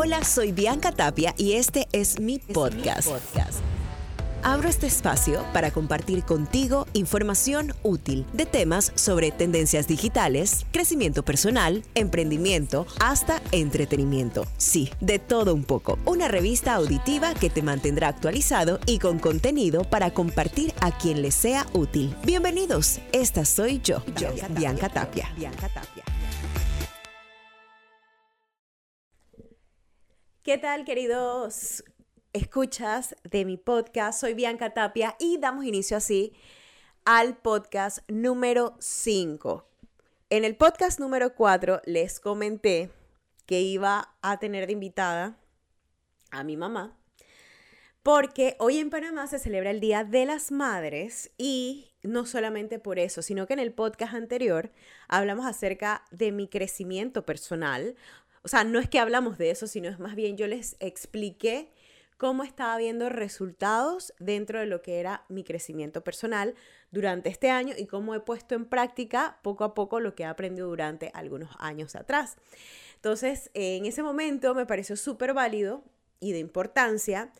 Hola, soy Bianca Tapia y este es mi podcast. Abro este espacio para compartir contigo información útil de temas sobre tendencias digitales, crecimiento personal, emprendimiento, hasta entretenimiento. Sí, de todo un poco. Una revista auditiva que te mantendrá actualizado y con contenido para compartir a quien le sea útil. Bienvenidos, esta soy yo, yo Bianca Tapia. Bianca Tapia. ¿Qué tal, queridos escuchas de mi podcast? Soy Bianca Tapia y damos inicio así al podcast número 5. En el podcast número 4 les comenté que iba a tener de invitada a mi mamá porque hoy en Panamá se celebra el Día de las Madres y no solamente por eso, sino que en el podcast anterior hablamos acerca de mi crecimiento personal, o sea, no es que hablamos de eso, sino es más bien yo les expliqué cómo estaba viendo resultados dentro de lo que era mi crecimiento personal durante este año y cómo he puesto en práctica poco a poco lo que he aprendido durante algunos años atrás. Entonces, en ese momento me pareció súper válido y de importancia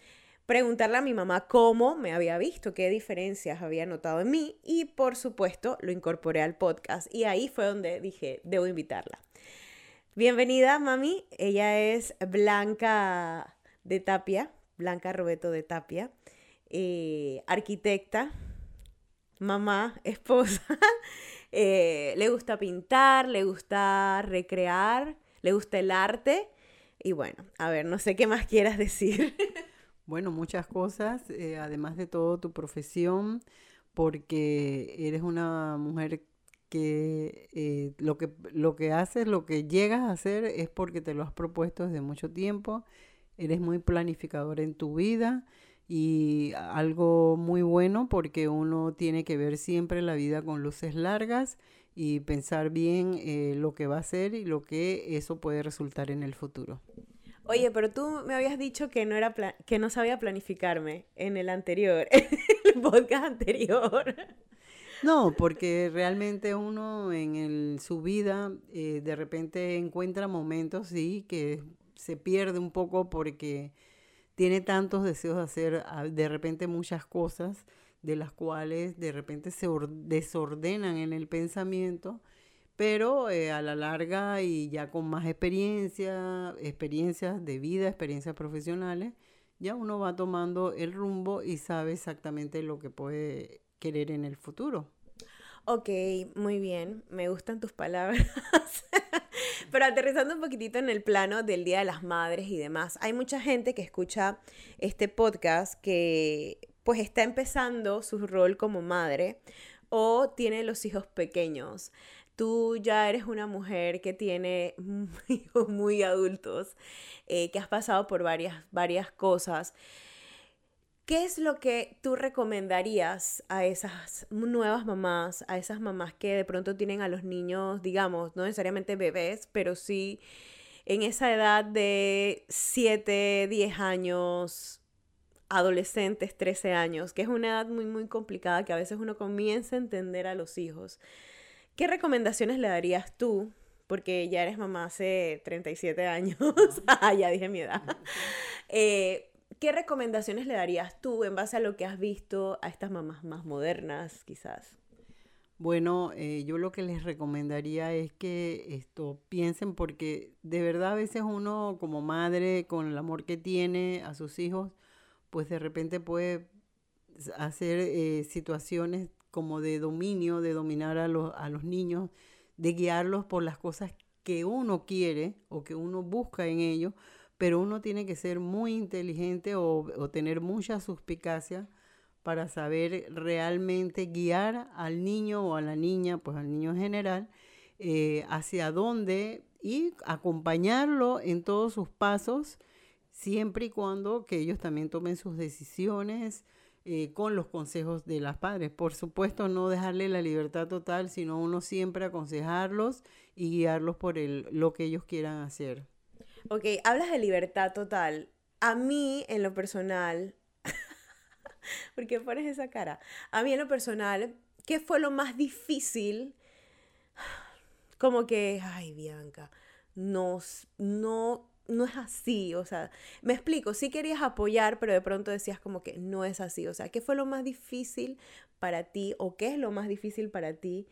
preguntarle a mi mamá cómo me había visto, qué diferencias había notado en mí y por supuesto lo incorporé al podcast y ahí fue donde dije, debo invitarla. Bienvenida, mami. Ella es Blanca de Tapia, Blanca Robeto de Tapia, eh, arquitecta, mamá, esposa. Eh, le gusta pintar, le gusta recrear, le gusta el arte. Y bueno, a ver, no sé qué más quieras decir. Bueno, muchas cosas, eh, además de todo tu profesión, porque eres una mujer que, eh, lo que lo que haces, lo que llegas a hacer es porque te lo has propuesto desde mucho tiempo, eres muy planificador en tu vida y algo muy bueno porque uno tiene que ver siempre la vida con luces largas y pensar bien eh, lo que va a hacer y lo que eso puede resultar en el futuro. Oye, pero tú me habías dicho que no era que no sabía planificarme en el anterior, en el podcast anterior. No, porque realmente uno en su vida eh, de repente encuentra momentos, sí, que se pierde un poco porque tiene tantos deseos de hacer ah, de repente muchas cosas de las cuales de repente se desordenan en el pensamiento, pero eh, a la larga y ya con más experiencia, experiencias de vida, experiencias profesionales, ya uno va tomando el rumbo y sabe exactamente lo que puede querer en el futuro. Ok, muy bien, me gustan tus palabras. Pero aterrizando un poquitito en el plano del Día de las Madres y demás, hay mucha gente que escucha este podcast que pues está empezando su rol como madre o tiene los hijos pequeños. Tú ya eres una mujer que tiene hijos muy adultos, eh, que has pasado por varias, varias cosas. ¿Qué es lo que tú recomendarías a esas nuevas mamás, a esas mamás que de pronto tienen a los niños, digamos, no necesariamente bebés, pero sí en esa edad de 7, 10 años, adolescentes, 13 años, que es una edad muy, muy complicada que a veces uno comienza a entender a los hijos? ¿Qué recomendaciones le darías tú? Porque ya eres mamá hace 37 años, ah, ya dije mi edad. Eh, ¿Qué recomendaciones le darías tú en base a lo que has visto a estas mamás más modernas, quizás? Bueno, eh, yo lo que les recomendaría es que esto piensen porque de verdad a veces uno como madre con el amor que tiene a sus hijos, pues de repente puede hacer eh, situaciones como de dominio, de dominar a los, a los niños, de guiarlos por las cosas que uno quiere o que uno busca en ellos, pero uno tiene que ser muy inteligente o, tener mucha suspicacia para saber realmente guiar al niño o a la niña, pues al niño en general, eh, hacia dónde y acompañarlo en todos sus pasos, siempre y cuando que ellos también tomen sus decisiones eh, con los consejos de las padres. Por supuesto, no dejarle la libertad total, sino uno siempre aconsejarlos y guiarlos por el, lo que ellos quieran hacer. Ok, hablas de libertad total. A mí, en lo personal, ¿por qué pones esa cara? A mí, en lo personal, ¿qué fue lo más difícil? Como que, ay, Bianca, no, no, no es así, o sea, me explico, sí querías apoyar, pero de pronto decías como que no es así, o sea, ¿qué fue lo más difícil para ti o qué es lo más difícil para ti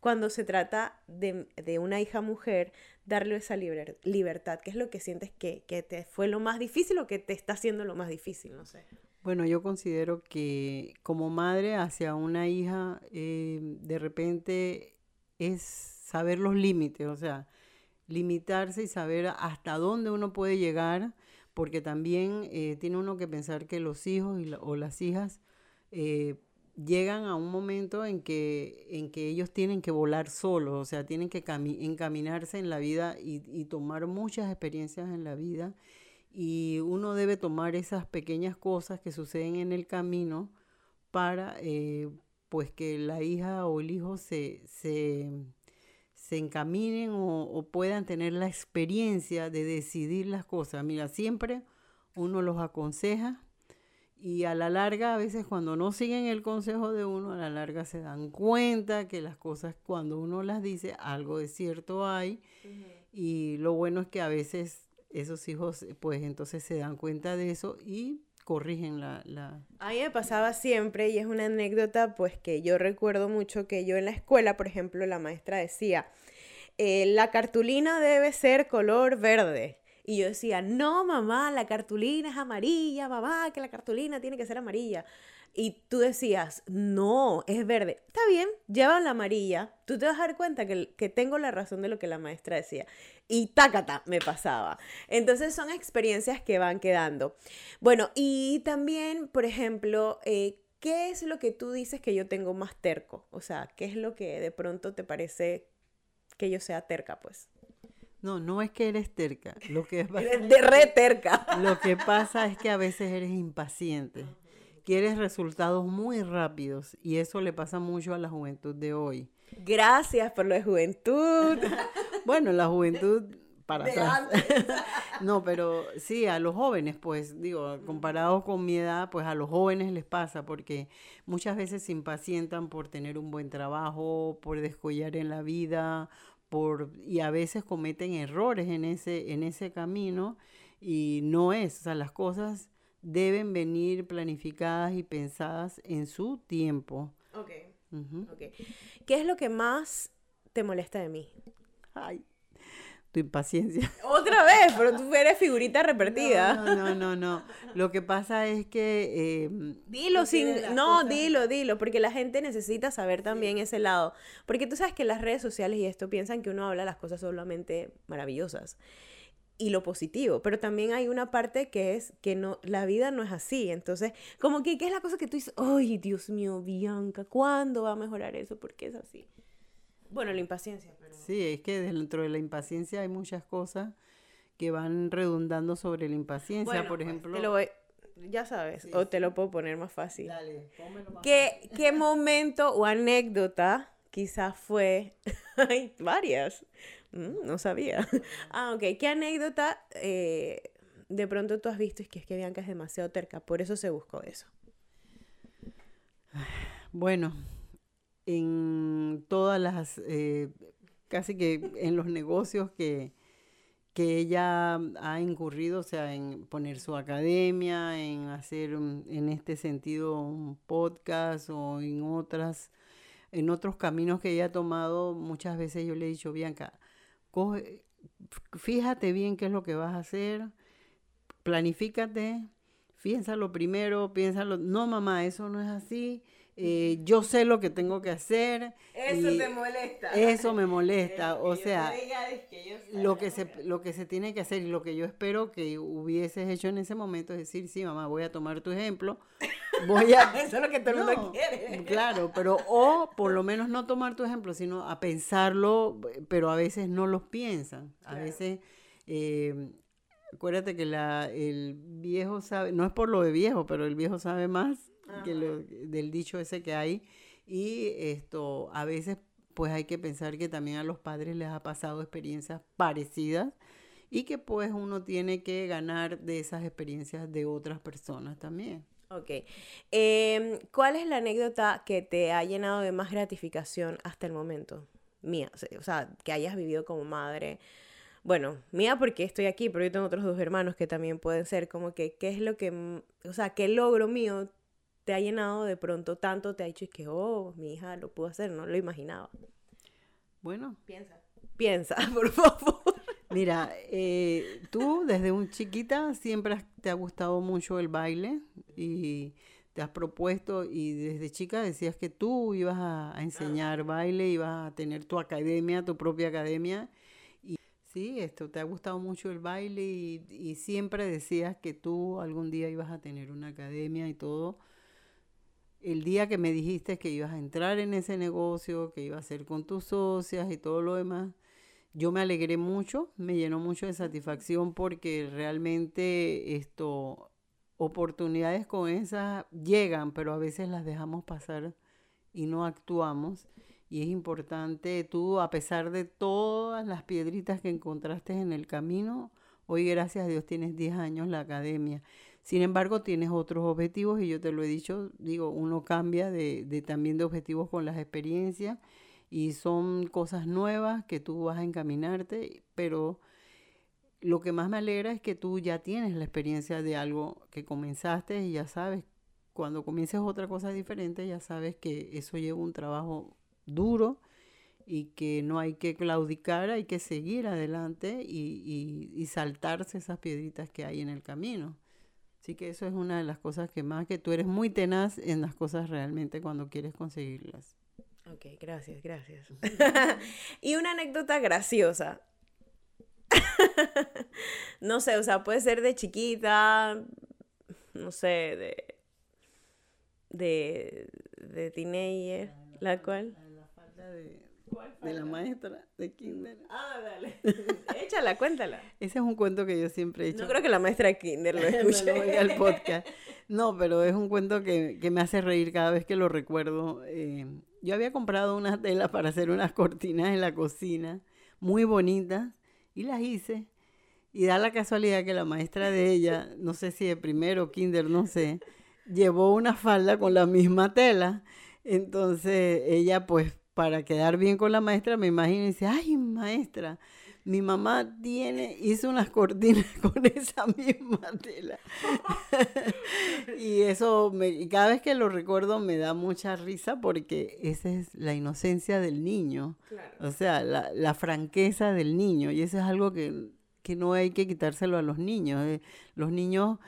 cuando se trata de, una hija mujer, darle esa libertad? ¿Qué es lo que sientes que, te fue lo más difícil o que te está haciendo lo más difícil? No sé. Bueno, yo considero que como madre hacia una hija, eh, de repente es saber los límites, o sea, limitarse y saber hasta dónde uno puede llegar, porque también eh, tiene uno que pensar que los hijos o las hijas eh, llegan a un momento en que, en que ellos tienen que volar solos, o sea, tienen que encaminarse en la vida y, tomar muchas experiencias en la vida. Y uno debe tomar esas pequeñas cosas que suceden en el camino para eh, pues que la hija o el hijo se, se se encaminen o, puedan tener la experiencia de decidir las cosas. Mira, siempre uno los aconseja y a la larga, a veces cuando no siguen el consejo de uno, a la larga se dan cuenta que las cosas cuando uno las dice, algo de cierto hay. Y lo bueno es que a veces esos hijos, pues entonces se dan cuenta de eso y corrigen la, la... A mí me pasaba siempre y es una anécdota pues que yo recuerdo mucho que yo en la escuela, por ejemplo, la maestra decía, eh, la cartulina debe ser color verde. Y yo decía, no, mamá, la cartulina es amarilla, mamá, que la cartulina tiene que ser amarilla. Y tú decías, no, es verde. Está bien, llevan la amarilla. Tú te vas a dar cuenta que, que tengo la razón de lo que la maestra decía. Y tácata, me pasaba. Entonces son experiencias que van quedando. Bueno, y también, por ejemplo, eh, ¿qué es lo que tú dices que yo tengo más terco? O sea, ¿qué es lo que de pronto te parece que yo sea terca, pues? No, no es que eres terca. Lo que de re terca. Lo que pasa es que a veces eres impaciente quieres resultados muy rápidos y eso le pasa mucho a la juventud de hoy. Gracias por lo de juventud. bueno, la juventud para atrás. no, pero sí, a los jóvenes, pues digo, comparado con mi edad, pues a los jóvenes les pasa porque muchas veces se impacientan por tener un buen trabajo, por descollar en la vida, por y a veces cometen errores en ese en ese camino y no es, o sea, las cosas deben venir planificadas y pensadas en su tiempo. Ok. ¿Qué es lo que más te molesta de mí? Ay, tu impaciencia. Otra vez, pero tú eres figurita repetida. No, no, no, no. Lo que pasa es que... Em, dilo sin... No, dilo, dilo, porque la gente necesita saber también ese lado. Porque tú sabes que las redes sociales y esto piensan que uno habla las cosas solamente maravillosas y lo positivo, pero también hay una parte que es que no, la vida no es así, entonces, como que, ¿qué es la cosa que tú dices? Ay, Dios mío, Bianca, ¿cuándo va a mejorar eso? ¿Por qué es así? Bueno, la impaciencia. Pero... Sí, es que dentro de la impaciencia hay muchas cosas que van redundando sobre la impaciencia, por pues, ejemplo. Te lo voy, ya sabes, o te lo puedo poner más fácil. Dale, más ¿Qué, ¿Qué momento o anécdota quizás fue, hay varias, Mm, no sabía. ah, ok. ¿Qué anécdota eh, de pronto tú has visto? Es que es que Bianca es demasiado terca, por eso se buscó eso. Bueno, en todas las, eh, casi que en los negocios que, que ella ha incurrido, o sea, en poner su academia, en hacer en este sentido un podcast o en otras, en otros caminos que ella ha tomado, muchas veces yo le he dicho, Bianca, fíjate bien qué es lo que vas a hacer, planifícate, piénsalo primero, piénsalo, no mamá, eso no es así, eh, yo sé lo que tengo que hacer. Eso te molesta. Eso me molesta, o sea, lo que, se, lo que se tiene que hacer y lo que yo espero que hubieses hecho en ese momento es decir, sí mamá, voy a tomar tu ejemplo, voy a... Eso es lo que todo el mundo quiere. Claro, pero o por lo menos no tomar tu ejemplo, sino a pensarlo, pero a veces no los piensan. A veces, eh, acuérdate que la, el viejo sabe, no es por lo de viejo, pero el viejo sabe más que del dicho ese que hay. Y esto, a veces pues hay que pensar que también a los padres les ha pasado experiencias parecidas y que pues uno tiene que ganar de esas experiencias de otras personas también. Ok. Em, ¿Cuál es la anécdota que te ha llenado de más gratificación hasta el momento? Mía, o sea, que hayas vivido como madre. bueno, mía porque estoy aquí, pero yo tengo otros dos hermanos que también pueden ser como que, ¿qué es lo que, o sea, qué logro mío te ha llenado de pronto tanto, te ha dicho que, oh, mi hija lo pudo hacer, no lo imaginaba? Bueno. Piensa. Piensa, por favor. Mira, eh, tú desde un chiquita siempre te ha gustado mucho el baile y te has propuesto y desde chica decías que tú ibas a, enseñar baile, ibas a tener tu academia, tu propia academia. Y sí, esto, te ha gustado mucho el baile y, y siempre decías que tú algún día ibas a tener una academia y todo. El día que me dijiste que ibas a entrar en ese negocio, que ibas a hacer con tus socias y todo lo demás, yo me alegré mucho, me llenó mucho de satisfacción porque realmente esto, oportunidades con esas llegan, pero a veces las dejamos pasar y no actuamos. Y es importante, tú, a pesar de todas las piedritas que encontraste en el camino, hoy gracias a Dios tienes 10 años la academia. Sin embargo, tienes otros objetivos y yo te lo he dicho, digo, uno cambia de, de también de objetivos con las experiencias y son cosas nuevas que tú vas a encaminarte, pero lo que más me alegra es que tú ya tienes la experiencia de algo que comenzaste y ya sabes, cuando comiences otra cosa diferente, ya sabes que eso lleva un trabajo duro y que no hay que claudicar, hay que seguir adelante y, y, y saltarse esas piedritas que hay en el camino. Así que eso es una de las cosas que más que tú eres muy tenaz en las cosas realmente cuando quieres conseguirlas. Ok, gracias, gracias. y una anécdota graciosa. no sé, o sea, puede ser de chiquita, no sé, de. de. de teenager, la, cual. La falta de, de la maestra de Kinder. Ah, dale. Échala, cuéntala. Ese es un cuento que yo siempre he hecho. No creo que la maestra de Kinder lo escuche. no, al podcast. No, pero es un cuento que, que, me hace reír cada vez que lo recuerdo. Eh, yo había comprado unas telas para hacer unas cortinas en la cocina, muy bonitas, y las hice. Y da la casualidad que la maestra de ella, no sé si de primero o kinder, no sé, llevó una falda con la misma tela. Entonces ella, pues, para quedar bien con la maestra, me imagino, y dice, ay, maestra, mi mamá tiene, hizo unas cortinas con esa misma tela. y eso, me, cada vez que lo recuerdo me da mucha risa porque esa es la inocencia del niño. O sea, la, la, franqueza del niño. Y eso es algo que, que no hay que quitárselo a los niños. Eh. Los niños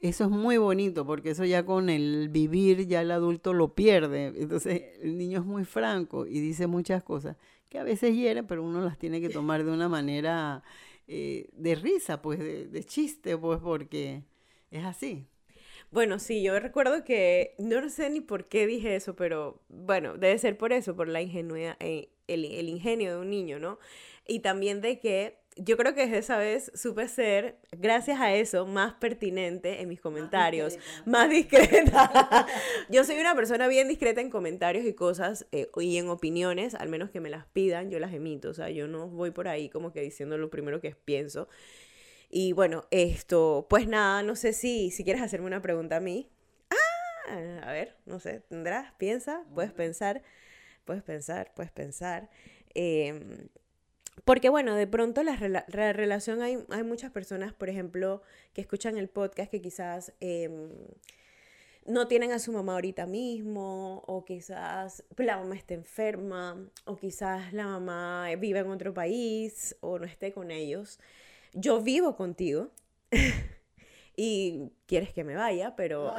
eso es muy bonito porque eso ya con el vivir ya el adulto lo pierde. Entonces el niño es muy franco y dice muchas cosas que a veces hieren, pero uno las tiene que tomar de una manera eh, de risa, pues de, chiste, pues porque es así. Bueno, sí, yo recuerdo que no sé ni por qué dije eso, pero bueno, debe ser por eso, por la ingenuidad, eh, el, el ingenio de un niño, ¿no? Y también de que yo creo que esa vez supe ser, gracias a eso, más pertinente en mis comentarios, más discreta. yo soy una persona bien discreta en comentarios y cosas eh, y en opiniones, al menos que me las pidan, yo las emito. O sea, yo no voy por ahí como que diciendo lo primero que pienso. Y bueno, esto, pues nada, no sé si, si quieres hacerme una pregunta a mí. Ah, a ver, no sé, tendrás, piensa, puedes pensar, puedes pensar, puedes pensar. Eh, porque bueno, de pronto la, relación hay, muchas personas, por ejemplo, que escuchan el podcast que quizás em, no tienen a su mamá ahorita mismo, o quizás la mamá esté enferma, o quizás la mamá vive en otro país, o no esté con ellos. Yo vivo contigo. y quieres que me vaya, pero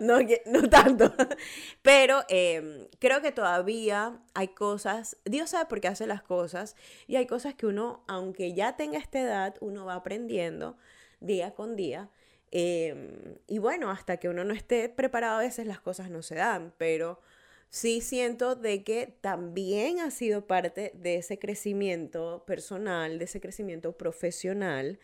no, no, tanto. pero em, creo que todavía hay cosas, Dios sabe por qué hace las cosas, y hay cosas que uno, aunque ya tenga esta edad, uno va aprendiendo día con día. Em, y bueno, hasta que uno no esté preparado a veces las cosas no se dan, pero sí siento de que también ha sido parte de ese crecimiento personal, de ese crecimiento profesional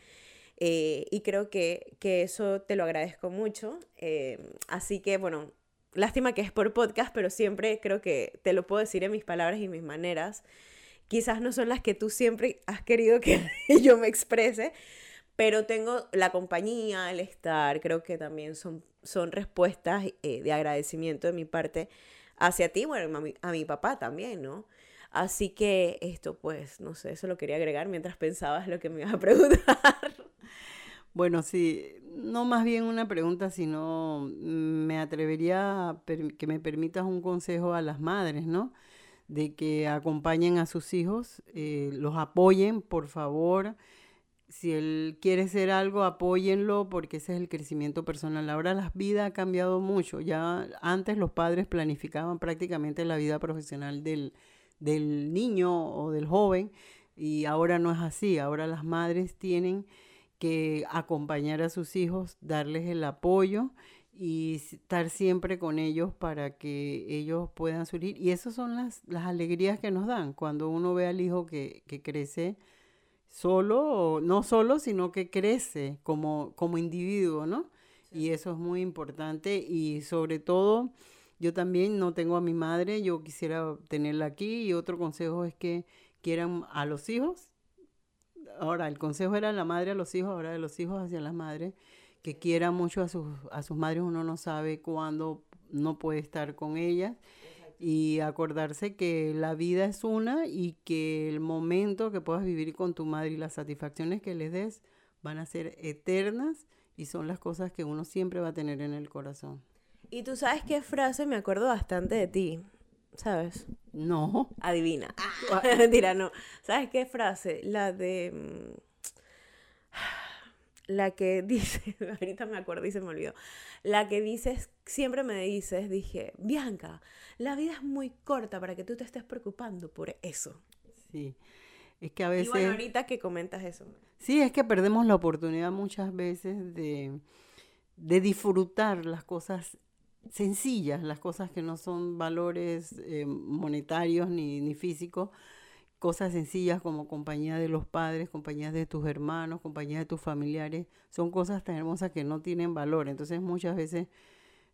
eh, y creo que, que, eso te lo agradezco mucho. Eh, así que, bueno, lástima que es por podcast, pero siempre creo que te lo puedo decir en mis palabras y mis maneras. Quizás no son las que tú siempre has querido que yo me exprese, pero tengo la compañía, el estar, creo que también son, son respuestas eh, de agradecimiento de mi parte hacia ti, bueno, a mi, a mi papá también, ¿no? Así que esto, pues, no sé, eso lo quería agregar mientras pensabas lo que me ibas a preguntar. Bueno, sí, no más bien una pregunta, sino me atrevería a que me permitas un consejo a las madres, ¿no? De que acompañen a sus hijos, eh, los apoyen, por favor. Si él quiere ser algo, apóyenlo porque ese es el crecimiento personal. Ahora la vida ha cambiado mucho. Ya antes los padres planificaban prácticamente la vida profesional del, del niño o del joven y ahora no es así. Ahora las madres tienen que acompañar a sus hijos, darles el apoyo y estar siempre con ellos para que ellos puedan surgir. Y esas son las, las alegrías que nos dan cuando uno ve al hijo que, que crece solo, no solo, sino que crece como, como individuo, ¿no? Y eso es muy importante y sobre todo, yo también no tengo a mi madre, yo quisiera tenerla aquí y otro consejo es que quieran a los hijos ahora el consejo era la madre a los hijos, ahora de los hijos hacia las madres, que quieran mucho a sus, a sus madres, uno no sabe cuándo no puede estar con ellas. Y acordarse que la vida es una y que el momento que puedas vivir con tu madre y las satisfacciones que les des van a ser eternas y son las cosas que uno siempre va a tener en el corazón. Y tú sabes qué frase me acuerdo bastante de ti. ¿sabes? No. Adivina. Ah. Mentira, no. ¿Sabes qué frase? La de... Mm, la que dice, ahorita me acuerdo y se me olvidó. La que dices, siempre me dices, dije, Bianca, la vida es muy corta para que tú te estés preocupando por eso. Sí. Es que a veces... Y bueno, ahorita que comentas eso. Sí, es que perdemos la oportunidad muchas veces de, de disfrutar las cosas sencillas, las cosas que no son valores eh, monetarios ni, ni físicos, cosas sencillas como compañía de los padres, compañía de tus hermanos, compañía de tus familiares, son cosas tan hermosas que no tienen valor. Entonces muchas veces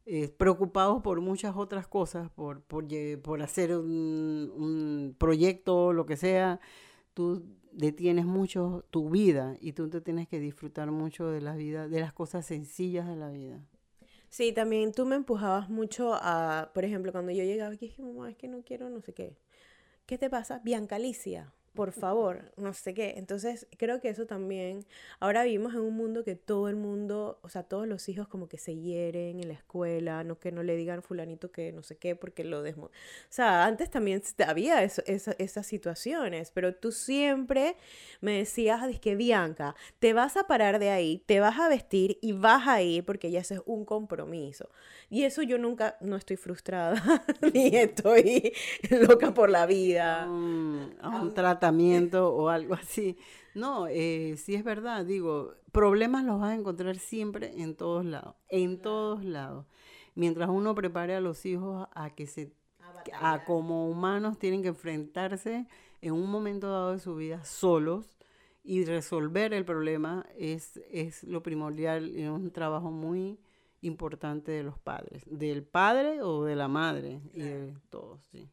eh, preocupados por muchas otras cosas, por, por, por hacer un, un proyecto, lo que sea, tú detienes mucho tu vida y tú te tienes que disfrutar mucho de la vida, de las cosas sencillas de la vida. Sí, también tú me empujabas mucho a, por ejemplo, cuando yo llegaba aquí, dije, mamá, es que no quiero no sé qué. ¿Qué te pasa? Bianca Alicia por favor, no sé qué. Entonces, creo que eso también, ahora vivimos en un mundo que todo el mundo, o sea, todos los hijos como que se hieren en la escuela, no que no le digan fulanito que no sé qué porque lo desmo... O sea, antes también había eso, esas situaciones, pero tú siempre me decías, que Bianca, te vas a parar de ahí, te vas a vestir y vas a ir porque ya ese es un compromiso. Y eso yo nunca, no estoy frustrada, ni estoy loca por la vida. un tratamiento o algo así. No, eh, sí es verdad, digo, problemas los vas a encontrar siempre en todos lados, en todos lados. Mientras uno prepare a los hijos a que se, a como humanos tienen que enfrentarse en un momento dado de su vida solos y resolver el problema es, es lo primordial y es un trabajo muy importante de los padres, del padre o de la madre y de todos, sí.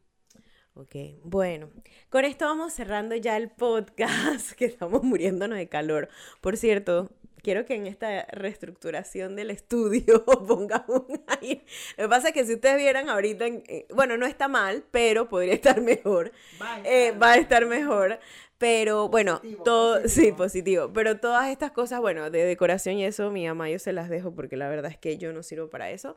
Ok, bueno, con esto vamos cerrando ya el podcast, que estamos muriéndonos de calor. Por cierto, quiero que en esta reestructuración del estudio pongamos un aire. Lo que pasa es que si ustedes vieran ahorita, eh, bueno, no está mal, pero podría estar mejor. Va a eh, estar, va a estar mejor. Pero bueno, todo, sí, positivo. Pero todas estas cosas, bueno, de decoración y eso, mi mamá yo se las dejo porque la verdad es que yo no sirvo para eso.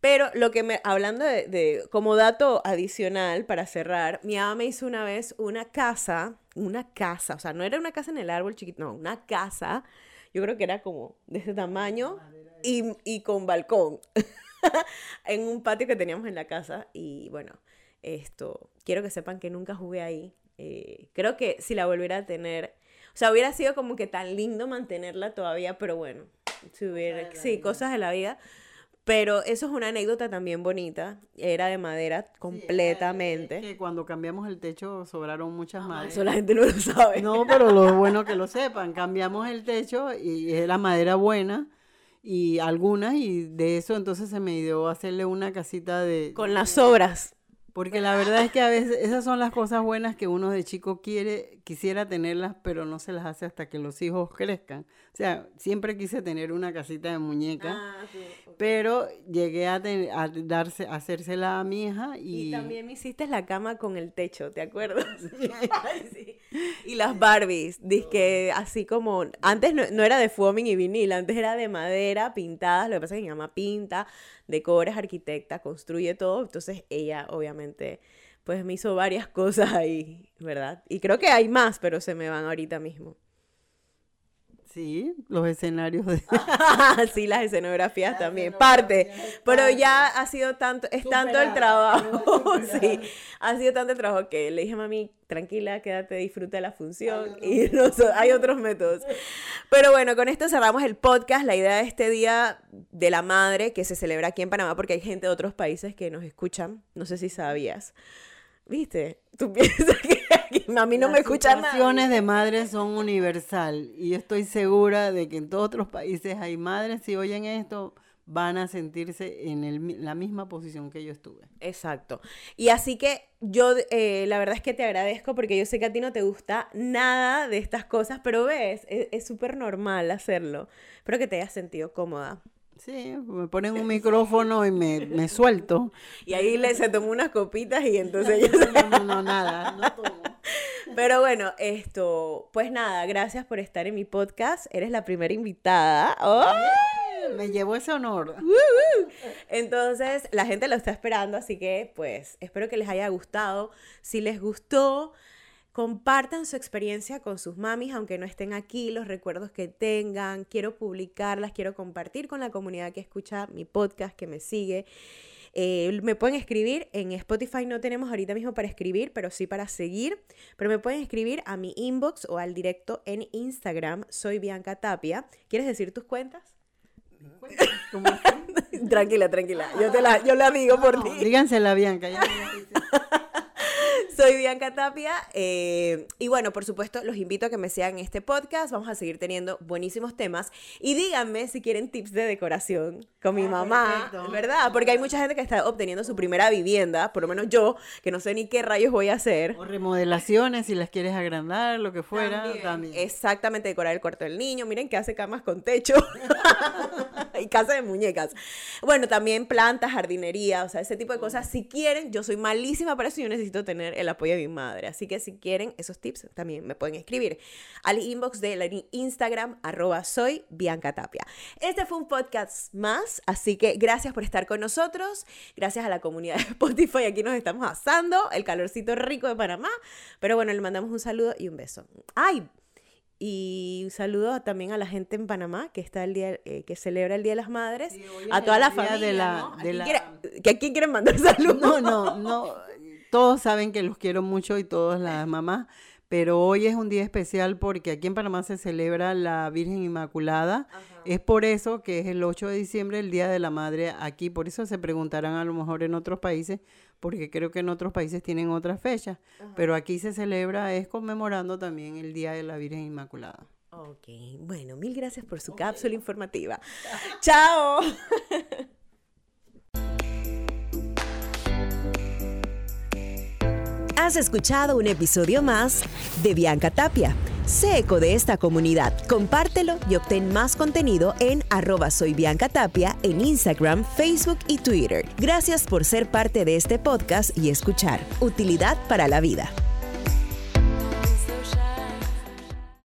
Pero lo que me, hablando de, como dato adicional para cerrar, mi mamá me hizo una vez una casa, una casa, o sea, no era una casa en el árbol chiquito, no, una casa, yo creo que era como de ese tamaño y, y con balcón, en un patio que teníamos en la casa. Y bueno, esto, quiero que sepan que nunca jugué ahí. Eh, creo que si la volviera a tener, o sea, hubiera sido como que tan lindo mantenerla todavía, pero bueno, si hubiera, sí, cosas de la vida. Pero eso es una anécdota también bonita. Era de madera completamente. que cuando cambiamos el techo sobraron muchas ah, maderas. Eso la gente no lo sabe. No, pero lo bueno que lo sepan. Cambiamos el techo y es la madera buena y algunas y de eso entonces se me dio hacerle una casita de... Con las sobras. Porque la verdad es que a veces esas son las cosas buenas que uno de chico quiere, quisiera tenerlas, pero no se las hace hasta que los hijos crezcan. O sea, siempre quise tener una casita de muñeca, Ah, pero llegué a, ten- a darse, a hacérsela a mi hija y, Y también me hiciste la cama con el techo, ¿te acuerdas? Sí. Y las Barbies, que así como, antes no, no era de foaming y vinil, antes era de madera, pintadas, lo que pasa es que mi mamá pinta, decora, es arquitecta, construye todo, entonces ella obviamente pues me hizo varias cosas ahí, ¿verdad? Y creo que hay más, pero se me van ahorita mismo. sí, los escenarios de... sí, las escenografías también, parte. Pero ya ha sido tanto, es tanto el trabajo, sí, ha sido tanto el trabajo que le dije a mami, tranquila, quédate, disfruta de la función y no hay otros métodos. Pero bueno, con esto cerramos el podcast, la idea de este Día de la Madre que se celebra aquí en Panamá porque hay gente de otros países que nos escuchan, no sé si sabías. ¿Viste? Tú piensas que aquí a mí no me Las escuchan situaciones nadie. de madres son universal y estoy segura de que en todos otros países hay madres si oyen esto van a sentirse en el la misma posición que yo estuve. Exacto. Y así que yo, eh, la verdad es que te agradezco porque yo sé que a ti no te gusta nada de estas cosas, pero ves, es es súper normal hacerlo. Espero que te hayas sentido cómoda. Sí, me ponen un micrófono y me, me suelto. Y ahí le, se tomó unas copitas y entonces ya... No, no, no, nada, no tomo. Pero bueno, esto, pues nada, gracias por estar en mi podcast. Eres la primera invitada. ¡Oh! Me llevó ese honor. Entonces, la gente lo está esperando, así que pues espero que les haya gustado. Si les gustó, compartan su experiencia con sus mamis, aunque no estén aquí, los recuerdos que tengan. Quiero publicarlas, quiero compartir con la comunidad que escucha mi podcast, que me sigue. Eh, me pueden escribir en Spotify, no tenemos ahorita mismo para escribir, pero sí para seguir. Pero me pueden escribir a mi inbox o al directo en Instagram. Soy Bianca Tapia. ¿Quieres decir tus cuentas? Tranquila, tranquila. Yo, te la, yo la digo por No, ti. dígansela, Bianca. ya me la dice. Soy Bianca Tapia eh, y bueno, por supuesto, los invito a que me sigan en este podcast. Vamos a seguir teniendo buenísimos temas. Y díganme si quieren tips de decoración con mi Ah, mamá, perfecto. ¿verdad? Porque hay mucha gente que está obteniendo su primera vivienda, por lo menos yo, que no sé ni qué rayos voy a hacer. O remodelaciones, si las quieres agrandar, lo que fuera, también. Exactamente, decorar el cuarto del niño. Miren que hace camas con techo y casa de muñecas. Bueno, también plantas, jardinería, o sea, ese tipo de cosas. Si quieren, yo soy malísima para eso y yo necesito tener el apoyo de mi madre. Así que si quieren esos tips, también me pueden escribir al inbox de la Instagram, arroba soy Bianca Tapia. Este fue un podcast más, así que gracias por estar con nosotros. Gracias a la comunidad de Spotify, aquí nos estamos asando, el calorcito rico de Panamá. Pero bueno, le mandamos un saludo y un beso. ¡Ay! Y un saludo también a la gente en Panamá que está el día, eh, que celebra el Día de las Madres, Sí, a toda la día de familia. la- ¿no? ¿A de quién la- quiere- que ¿A quién quieren mandar saludos? No, no, no. Todos saben que los quiero mucho y todas las mamás, pero hoy es un día especial porque aquí en Panamá se celebra la Virgen Inmaculada. Es por eso que es el 8 de diciembre, el Día de la Madre aquí. Por eso se preguntarán a lo mejor en otros países, porque creo que en otros países tienen otras fechas. Pero aquí se celebra, es conmemorando también el Día de la Virgen Inmaculada. Ok, bueno, mil gracias por su cápsula informativa. ¡Chao! Has escuchado un episodio más de Bianca Tapia. Sé eco de esta comunidad, compártelo y obtén más contenido en arroba en Instagram, Facebook y Twitter. Gracias por ser parte de este podcast y escuchar. Utilidad para la vida.